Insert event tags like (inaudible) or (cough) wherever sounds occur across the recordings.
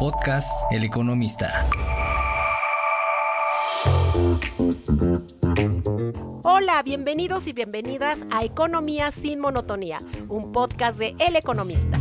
Podcast El Economista. Hola, bienvenidos y bienvenidas a Economía sin Monotonía, un podcast de El Economista.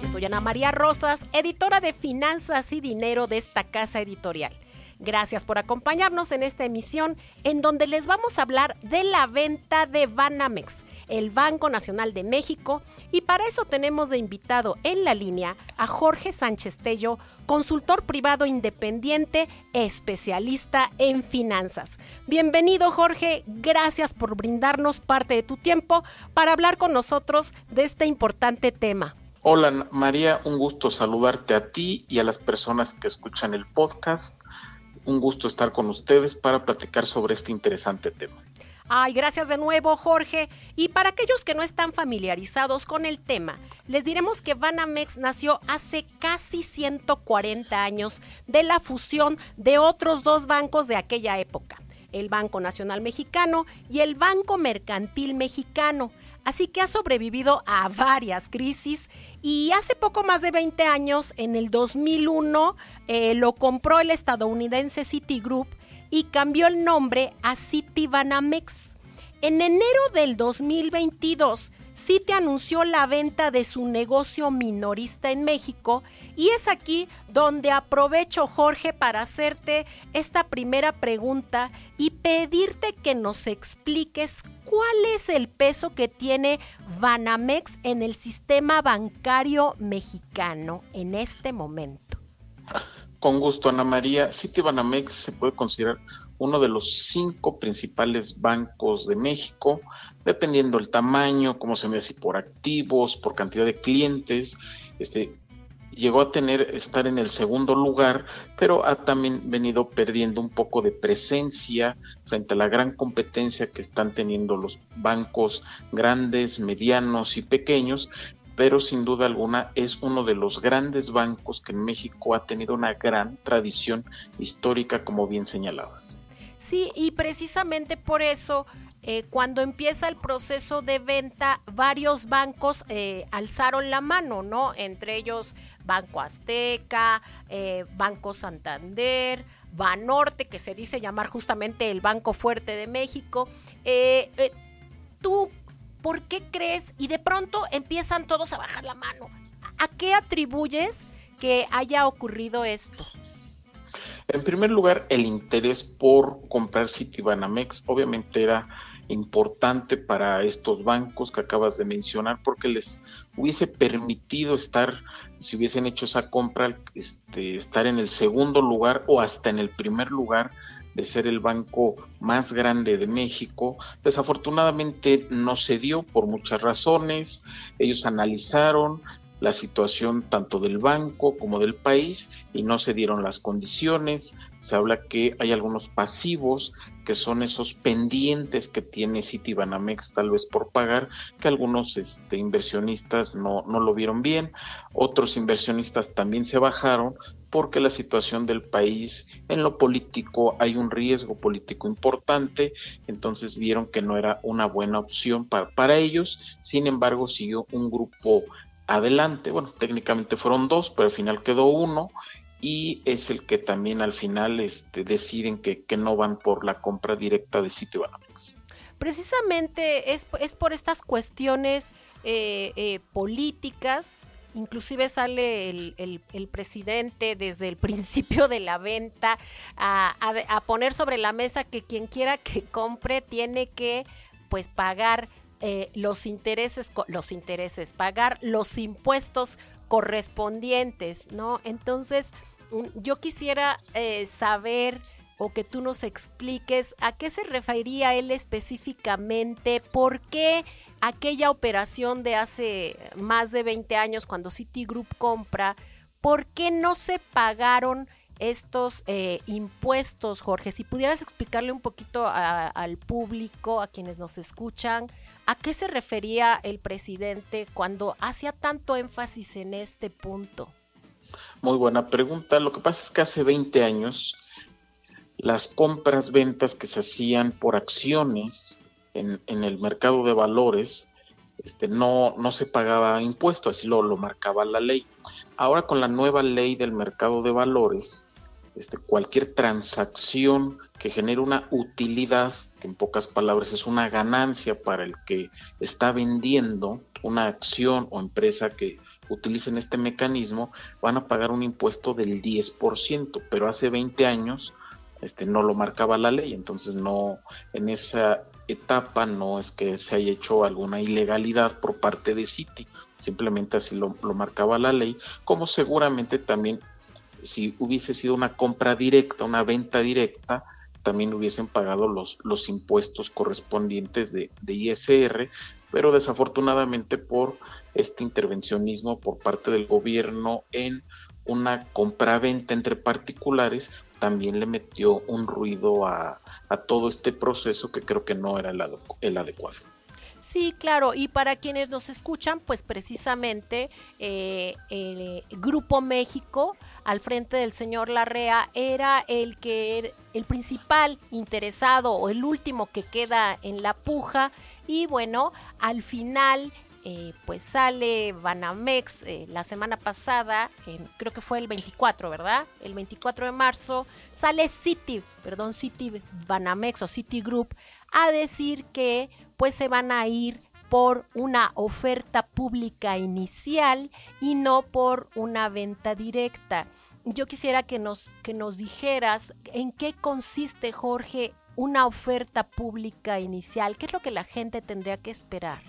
Yo soy Ana María Rosas, editora de Finanzas y Dinero de esta casa editorial. Gracias por acompañarnos en esta emisión en donde les vamos a hablar de la venta de Banamex, el Banco Nacional de México, y para eso tenemos de invitado en la línea a Jorge Sánchez Tello, consultor privado independiente, especialista en finanzas. Bienvenido Jorge, gracias por brindarnos parte de tu tiempo para hablar con nosotros de este importante tema. Hola María, un gusto saludarte a ti y a las personas que escuchan el podcast un gusto estar con ustedes para platicar sobre este interesante tema. Ay, gracias de nuevo, Jorge. Y para aquellos que no están familiarizados con el tema, les diremos que Banamex nació hace casi 140 años de la fusión de otros dos bancos de aquella época, el Banco Nacional Mexicano y el Banco Mercantil Mexicano. Así que ha sobrevivido a varias crisis y hace poco más de 20 años, en el 2001, eh, lo compró el estadounidense Citigroup y cambió el nombre a Citibanamex. En enero del 2022, Citi anunció la venta de su negocio minorista en México y es aquí donde aprovecho, Jorge, para hacerte esta primera pregunta y pedirte que nos expliques ¿cuál es el peso que tiene Banamex en el sistema bancario mexicano en este momento? Con gusto, Ana María. Citibanamex se puede considerar uno de los cinco principales bancos de México, dependiendo del tamaño, cómo se me si por activos, por cantidad de clientes, este, llegó a tener estar en el segundo lugar, pero ha también venido perdiendo un poco de presencia frente a la gran competencia que están teniendo los bancos grandes, medianos y pequeños, pero sin duda alguna es uno de los grandes bancos que en México ha tenido una gran tradición histórica, como bien señalabas. Sí, y precisamente por eso eh, cuando empieza el proceso de venta, varios bancos eh, alzaron la mano, ¿no? Entre ellos Banco Azteca, eh, Banco Santander, Banorte, que se dice llamar justamente el Banco Fuerte de México. ¿Tú por qué crees? Y de pronto empiezan todos a bajar la mano. ¿A qué atribuyes que haya ocurrido esto? En primer lugar, el interés por comprar Citibanamex obviamente era importante para estos bancos que acabas de mencionar porque les hubiese permitido estar, si hubiesen hecho esa compra, este, estar en el segundo lugar o hasta en el primer lugar de ser el banco más grande de México. Desafortunadamente no se dio por muchas razones. Ellos analizaron, la situación tanto del banco como del país y no se dieron las condiciones. Se habla que hay algunos pasivos que son esos pendientes que tiene Citibanamex tal vez por pagar, que algunos este, inversionistas no, no lo vieron bien, otros inversionistas también se bajaron porque la situación del país en lo político hay un riesgo político importante, entonces vieron que no era una buena opción para, para ellos, sin embargo siguió un grupo adelante. Bueno, técnicamente fueron dos, pero al final quedó uno y es el que también al final este, deciden que, no van por la compra directa de Citibanamex. Precisamente es, es por estas cuestiones eh, eh, políticas, inclusive sale el, presidente desde el (laughs) principio de la venta a, a, poner sobre la mesa que quien quiera que compre tiene que pues pagar eh, los intereses, los intereses, pagar los impuestos correspondientes, ¿no? Entonces, yo quisiera eh, saber o que tú nos expliques a qué se refería él específicamente, por qué aquella operación de hace más de 20 años cuando Citigroup compra, por qué no se pagaron estos eh, impuestos, Jorge. Si pudieras explicarle un poquito al público, a quienes nos escuchan, ¿A qué se refería el presidente cuando hacía tanto énfasis en este punto? Muy buena pregunta. Lo que pasa es que hace 20 años las compras, ventas que se hacían por acciones en, el mercado de valores este, no, no se pagaba impuesto, así lo, lo marcaba la ley. Ahora con la nueva ley del mercado de valores, este, cualquier transacción que genere una utilidad, que en pocas palabras es una ganancia para el que está vendiendo una acción o empresa que utilicen este mecanismo, van a pagar un impuesto del 10%, pero hace 20 años este, no lo marcaba la ley, entonces no, en esa etapa no es que se haya hecho alguna ilegalidad por parte de Citi, simplemente así lo, lo marcaba la ley, como seguramente también si hubiese sido una compra directa, una venta directa, también hubiesen pagado los, los impuestos correspondientes de, ISR, pero desafortunadamente por este intervencionismo por parte del gobierno en una compra-venta entre particulares, también le metió un ruido a, a, todo este proceso que creo que no era el, el adecuado. Sí, claro, y para quienes nos escuchan, pues precisamente eh, el Grupo México al frente del señor Larrea era el que er, el principal interesado o el último que queda en la puja y bueno, al final eh, pues sale Banamex eh, la semana pasada, creo que fue el 24, ¿verdad? El 24 de marzo, sale Citi, perdón, Citi Banamex o Citi Group a decir que pues se van a ir por una oferta pública inicial y no por una venta directa. Yo quisiera que nos, que nos dijeras en qué consiste, Jorge, una oferta pública inicial. ¿Qué es lo que la gente tendría que esperar?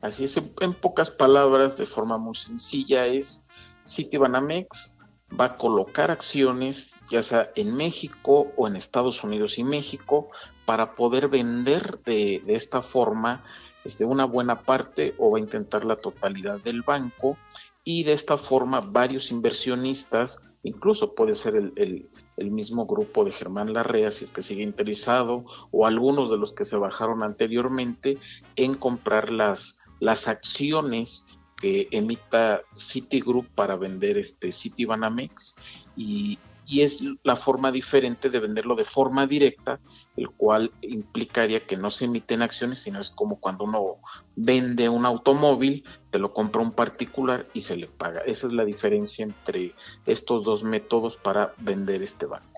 Así es, en pocas palabras, de forma muy sencilla, es Citibanamex va a colocar acciones, ya sea en México o en Estados Unidos y México, para poder vender de, de esta forma este, una buena parte o va a intentar la totalidad del banco. Y de esta forma varios inversionistas, incluso puede ser el, el, el, mismo grupo de Germán Larrea, si es que sigue interesado, o algunos de los que se bajaron anteriormente, en comprar las, las acciones que emita Citigroup para vender este Citibanamex. Y, y es la forma diferente de venderlo de forma directa, el cual implicaría que no se emiten acciones, sino es como cuando uno vende un automóvil, te lo compra un particular y se le paga. Esa es la diferencia entre estos dos métodos para vender este banco.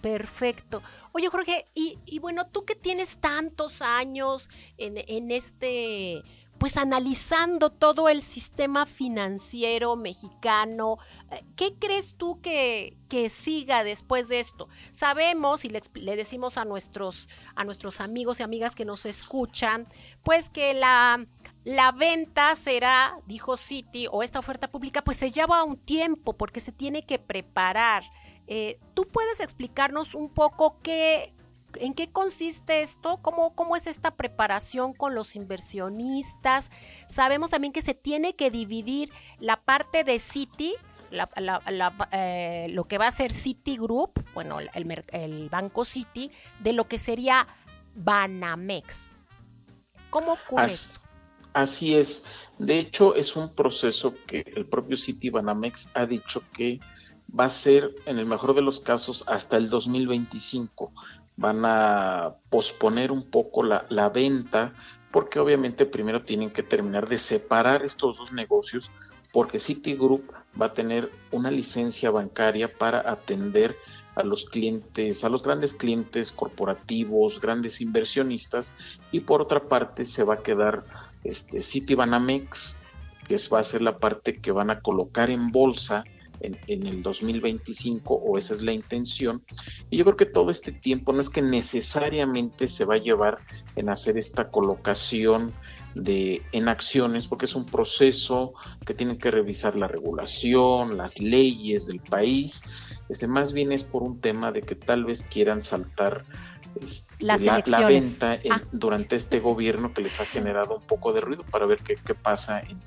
Perfecto. Oye, Jorge, y, bueno, tú que tienes tantos años en, en este pues analizando todo el sistema financiero mexicano, eh, ¿qué crees tú que, que siga después de esto? Sabemos y le, decimos a nuestros, a nuestros amigos y amigas que nos escuchan, pues que la, la venta será, dijo Citi, o esta oferta pública, pues se lleva un tiempo porque se tiene que preparar. Eh, ¿Tú puedes explicarnos un poco qué, ¿En qué consiste esto? ¿Cómo, ¿Cómo es esta preparación con los inversionistas? Sabemos también que se tiene que dividir la parte de Citi, la, la, la, eh, lo que va a ser Citigroup, bueno, el, el, banco Citi, de lo que sería Banamex. ¿Cómo ocurre así, así es. De hecho, es un proceso que el propio Citi Banamex ha dicho que va a ser, en el mejor de los casos, hasta el 2025 van a posponer un poco la, la, venta porque obviamente primero tienen que terminar de separar estos dos negocios porque Citigroup va a tener una licencia bancaria para atender a los clientes, a los grandes clientes corporativos, grandes inversionistas y por otra parte se va a quedar este Citibanamex que va a ser la parte que van a colocar en bolsa en, en, el 2025 o esa es la intención. Y yo creo que todo este tiempo no es que necesariamente se va a llevar en hacer esta colocación de en acciones porque es un proceso que tienen que revisar la regulación, las leyes del país. Este más bien es por un tema de que tal vez quieran saltar este, las la, la, venta en, ah. durante este gobierno que les ha generado un poco de ruido para ver qué, qué pasa en,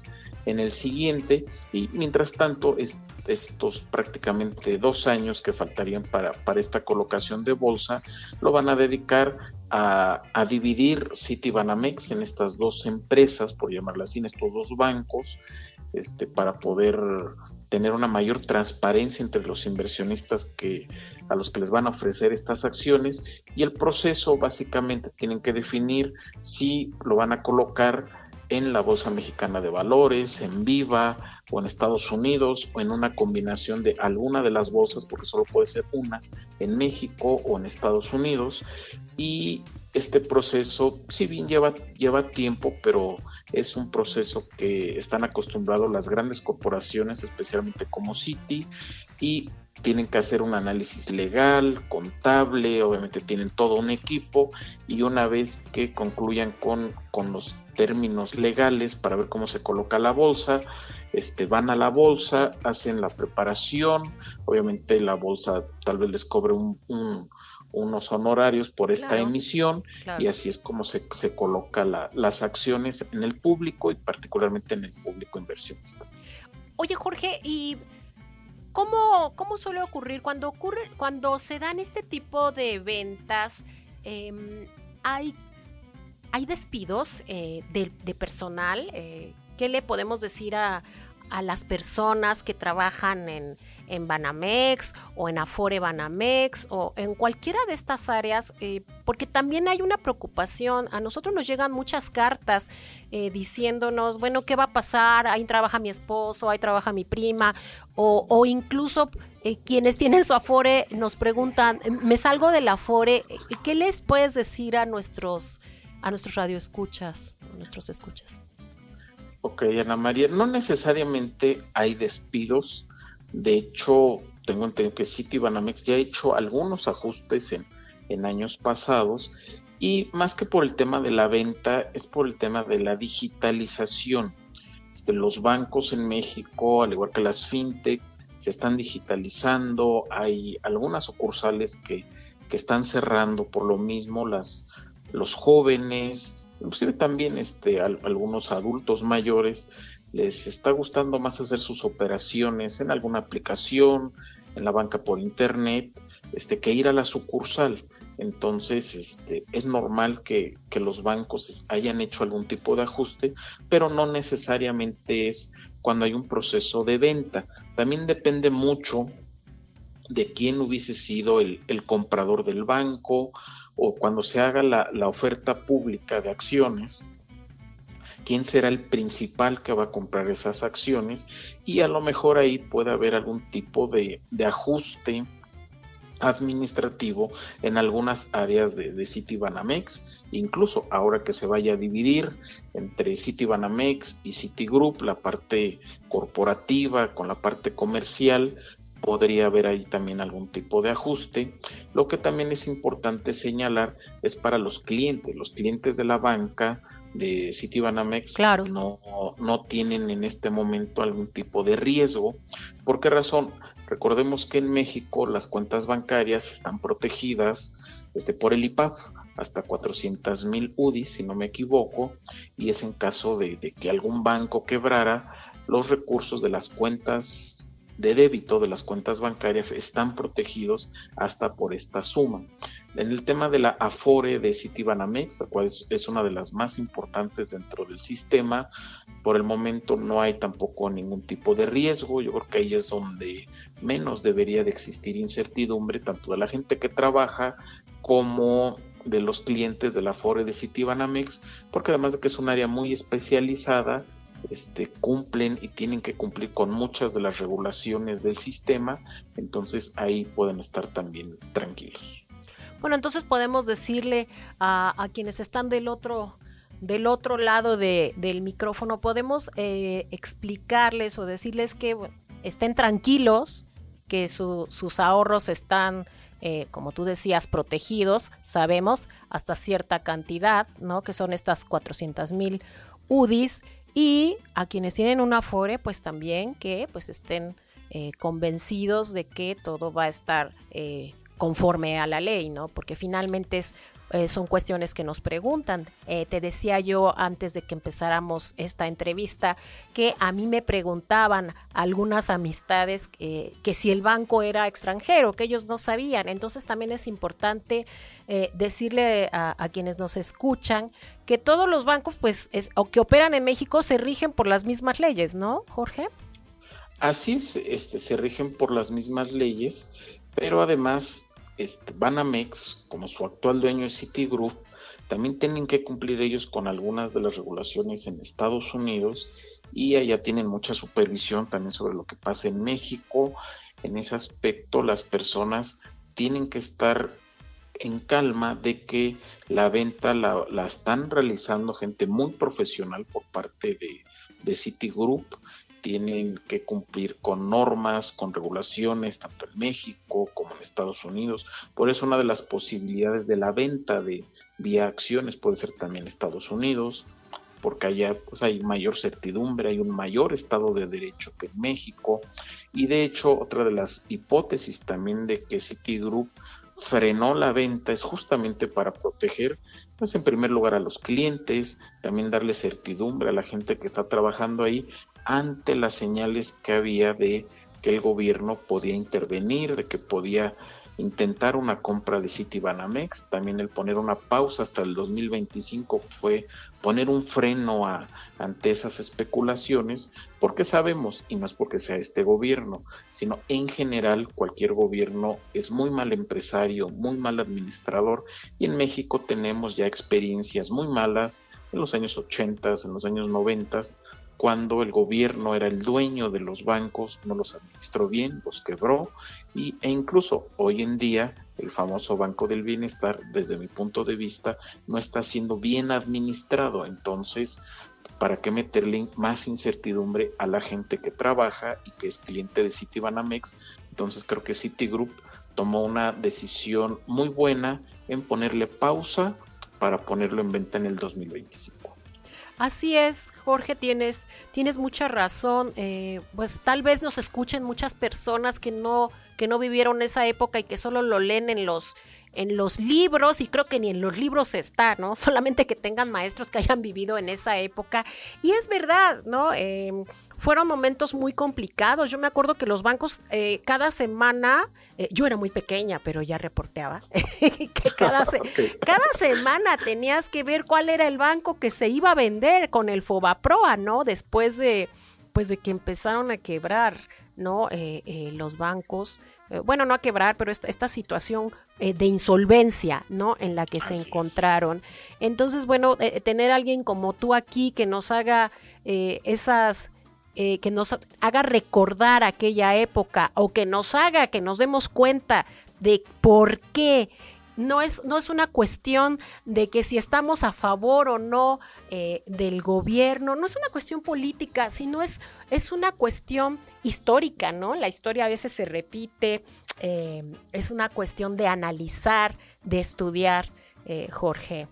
en el siguiente y mientras tanto es, estos prácticamente dos años que faltarían para, para esta colocación de bolsa lo van a dedicar a, a dividir Citibanamex en estas dos empresas, por llamarlas así, en estos dos bancos, este, para poder tener una mayor transparencia entre los inversionistas que a los que les van a ofrecer estas acciones y el proceso básicamente tienen que definir si lo van a colocar en la Bolsa Mexicana de Valores, en Viva o en Estados Unidos o en una combinación de alguna de las bolsas, porque solo puede ser una, en México o en Estados Unidos. Y este proceso, si bien lleva, lleva tiempo, pero es un proceso que están acostumbrados las grandes corporaciones, especialmente como Citi, y tienen que hacer un análisis legal, contable, obviamente tienen todo un equipo y una vez que concluyan con, con los términos legales para ver cómo se coloca la bolsa, este, van a la bolsa, hacen la preparación, obviamente la bolsa tal vez les cobre un, unos honorarios por esta emisión y así es como se, se coloca la, las acciones en el público y particularmente en el público inversionista. Oye Jorge, y ¿Cómo, ¿Cómo, suele ocurrir cuando ocurre, cuando se dan este tipo de ventas? Em, hay, hay despidos eh, de, personal. Eh, ¿Qué le podemos decir a, a las personas que trabajan en, en Banamex o en Afore Banamex o en cualquiera de estas áreas, eh, porque también hay una preocupación. A nosotros nos llegan muchas cartas eh, diciéndonos, bueno, ¿qué va a pasar? Ahí trabaja mi esposo, ahí trabaja mi prima, o, o incluso eh, quienes tienen su Afore nos preguntan, me salgo del Afore, ¿qué les puedes decir a nuestros, a nuestros radioescuchas, a nuestros escuchas? Ok, Ana María, no necesariamente hay despidos. De hecho, tengo entendido que Citibanamex ya ha hecho algunos ajustes en, en años pasados y más que por el tema de la venta, es por el tema de la digitalización. Este, los bancos en México, al igual que las fintech, se están digitalizando. Hay algunas sucursales que, que están cerrando por lo mismo. Las, los jóvenes, inclusive también este, algunos adultos mayores les está gustando más hacer sus operaciones en alguna aplicación, en la banca por internet, este, que ir a la sucursal. Entonces, este, es normal que, que, los bancos hayan hecho algún tipo de ajuste, pero no necesariamente es cuando hay un proceso de venta. También depende mucho de quién hubiese sido el, el comprador del banco, o cuando se haga la, oferta pública de acciones, quién será el principal que va a comprar esas acciones y a lo mejor ahí puede haber algún tipo de, ajuste administrativo en algunas áreas de, de Citibanamex, incluso ahora que se vaya a dividir entre Citibanamex y Citigroup, la parte corporativa con la parte comercial, podría haber ahí también algún tipo de ajuste. Lo que también es importante señalar es para los clientes, los clientes de la banca de Citibanamex claro. no, no tienen en este momento algún tipo de riesgo. ¿Por qué razón? Recordemos que en México las cuentas bancarias están protegidas este, por el IPAF hasta 400 mil UDI, si no me equivoco, y es en caso de, de que algún banco quebrara, los recursos de las cuentas de débito de las cuentas bancarias están protegidos hasta por esta suma. En el tema de la Afore de Citibanamex, la cual es, una de las más importantes dentro del sistema, por el momento no hay tampoco ningún tipo de riesgo. Yo creo que ahí es donde menos debería de existir incertidumbre, tanto de la gente que trabaja como de los clientes de la Afore de Citibanamex, porque además de que es un área muy especializada, este, cumplen y tienen que cumplir con muchas de las regulaciones del sistema, entonces ahí pueden estar también tranquilos. Bueno, entonces podemos decirle a, quienes están del otro, del otro lado del micrófono, podemos eh, explicarles o decirles que estén tranquilos, que sus ahorros están, eh, como tú decías, protegidos, sabemos, hasta cierta cantidad, ¿no? Que son estas 400 mil UDIs y a quienes tienen un Afore, pues también que pues estén eh, convencidos de que todo va a estar eh, conforme a la ley, ¿no? Porque finalmente es, eh, son cuestiones que nos preguntan. te decía yo antes de que empezáramos esta entrevista que a mí me preguntaban algunas amistades que si el banco era extranjero, que ellos no sabían. Entonces también es importante decirle a, a, quienes nos escuchan que todos los bancos, pues, es, o que operan en México, se rigen por las mismas leyes, ¿no, Jorge? Así es, este, se rigen por las mismas leyes, pero además, este, Banamex, como su actual dueño es Citigroup, también tienen que cumplir ellos con algunas de las regulaciones en Estados Unidos y allá tienen mucha supervisión también sobre lo que pasa en México. En ese aspecto las personas tienen que estar en calma de que la venta la, están realizando gente muy profesional por parte de, de Citigroup tienen que cumplir con normas, con regulaciones, tanto en México como en Estados Unidos. Por eso una de las posibilidades de la venta de vía acciones puede ser también Estados Unidos, porque allá pues, hay mayor certidumbre, hay un mayor estado de derecho que en México. Y de hecho, otra de las hipótesis también de que Citigroup frenó la venta es justamente para proteger, pues en primer lugar a los clientes, también darle certidumbre a la gente que está trabajando ahí ante las señales que había de que el gobierno podía intervenir, de que podía intentar una compra de Citibanamex, también el poner una pausa hasta el 2025 fue poner un freno a, ante esas especulaciones, porque sabemos, y no es porque sea este gobierno, sino en general cualquier gobierno es muy mal empresario, muy mal administrador, y en México tenemos ya experiencias muy malas en los años 80, en los años 90, cuando el gobierno era el dueño de los bancos, no los administró bien, los quebró y, e incluso hoy en día el famoso Banco del Bienestar, desde mi punto de vista, no está siendo bien administrado. Entonces, ¿para qué meterle más incertidumbre a la gente que trabaja y que es cliente de Citibanamex? Entonces creo que Citigroup tomó una decisión muy buena en ponerle pausa para ponerlo en venta en el 2025. Así es, Jorge, tienes, tienes mucha razón. Eh, pues tal vez nos escuchen muchas personas que no, que no vivieron esa época y que solo lo leen en los, en los libros, y creo que ni en los libros está, ¿no? (laughs) Solamente que tengan maestros que hayan vivido en esa época. Y es verdad, ¿no? Em, fueron momentos muy complicados. Yo me acuerdo que los bancos eh, cada semana, eh, yo era muy pequeña, pero ya reporteaba, (laughs) que cada, (laughs) cada semana tenías que ver cuál era el banco que se iba a vender con el Fobaproa, ¿no? Después de, pues de que empezaron a quebrar, ¿no? Eh, los bancos. Bueno, no a quebrar, pero esta, situación de insolvencia, ¿no? En la que se encontraron. Entonces, bueno, tener a alguien como tú aquí que nos haga esas eh, que nos haga recordar aquella época o que nos haga que nos demos cuenta de por qué. No es, no es una cuestión de que si estamos a favor o no eh, del gobierno, no es una cuestión política, sino es, es una cuestión histórica, ¿no? La historia a veces se repite, eh, es una cuestión de analizar, de estudiar, Jorge.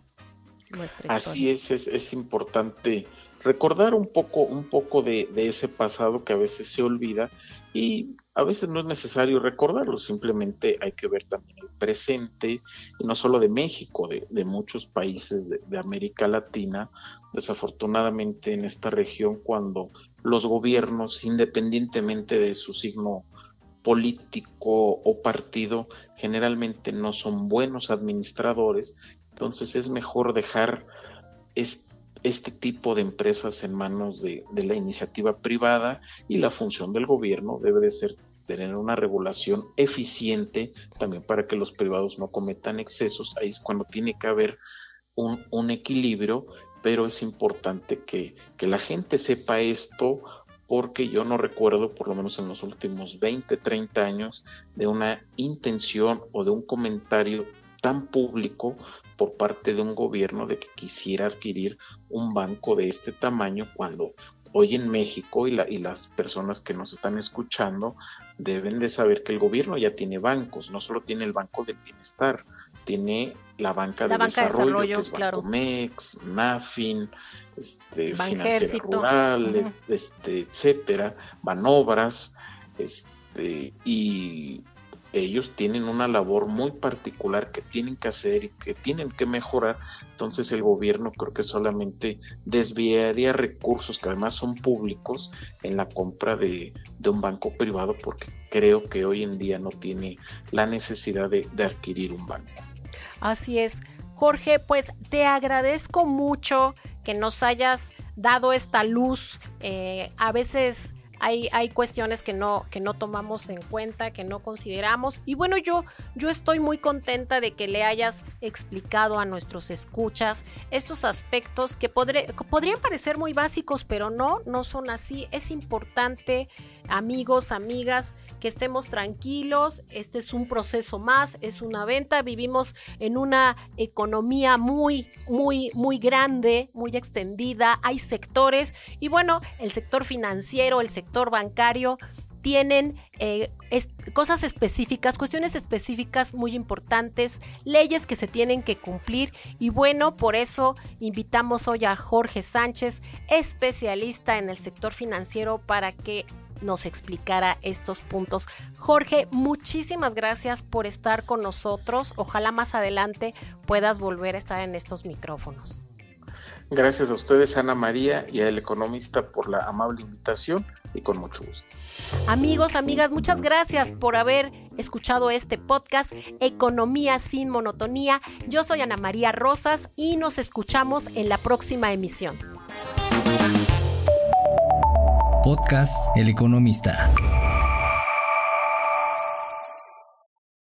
Nuestra Así es, es, es importante recordar un poco, un poco de, ese pasado que a veces se olvida y a veces no es necesario recordarlo, simplemente hay que ver también el presente, y no solo de México, de, muchos países de, de, América Latina. Desafortunadamente en esta región, cuando los gobiernos, independientemente de su signo político o partido, generalmente no son buenos administradores, entonces es mejor dejar este este tipo de empresas en manos de, la iniciativa privada y la función del gobierno debe de ser tener una regulación eficiente también para que los privados no cometan excesos. Ahí es cuando tiene que haber un, equilibrio, pero es importante que, que la gente sepa esto porque yo no recuerdo, por lo menos en los últimos 20, 30 años, de una intención o de un comentario tan público por parte de un gobierno de que quisiera adquirir un banco de este tamaño cuando hoy en México y, y, las personas que nos están escuchando deben de saber que el gobierno ya tiene bancos, no solo tiene el Banco del Bienestar, tiene la banca, de, desarrollo, que es claro. Bancomex, Nafin, este, Financiera Rural, este, etcétera, Banobras, este, y ellos tienen una labor muy particular que tienen que hacer y que tienen que mejorar, entonces el gobierno creo que solamente desviaría recursos que además son públicos en la compra de, un banco privado porque creo que hoy en día no tiene la necesidad de, adquirir un banco. Así es. Jorge, pues te agradezco mucho que nos hayas dado esta luz. Eh, a veces hay, cuestiones que no, que no tomamos en cuenta, que no consideramos. Y bueno, yo, yo estoy muy contenta de que le hayas explicado a nuestros escuchas estos aspectos que podrían parecer muy básicos, pero no, no son así. Es importante, amigos, amigas, que estemos tranquilos. Este es un proceso más, es una venta. Vivimos en una economía muy, muy, muy grande, muy extendida. Hay sectores y bueno, el sector financiero, el sector bancario tienen eh, cosas específicas, cuestiones específicas muy importantes, leyes que se tienen que cumplir y bueno, por eso invitamos hoy a Jorge Sánchez, especialista en el sector financiero, para que nos explicara estos puntos. Jorge, muchísimas gracias por estar con nosotros. Ojalá más adelante puedas volver a estar en estos micrófonos. Gracias a ustedes, Ana María, y al economista por la amable invitación y con mucho gusto. Amigos, amigas, muchas gracias por haber escuchado este podcast Economía sin monotonía. Yo soy Ana María Rosas y nos escuchamos en la próxima emisión. Podcast El Economista.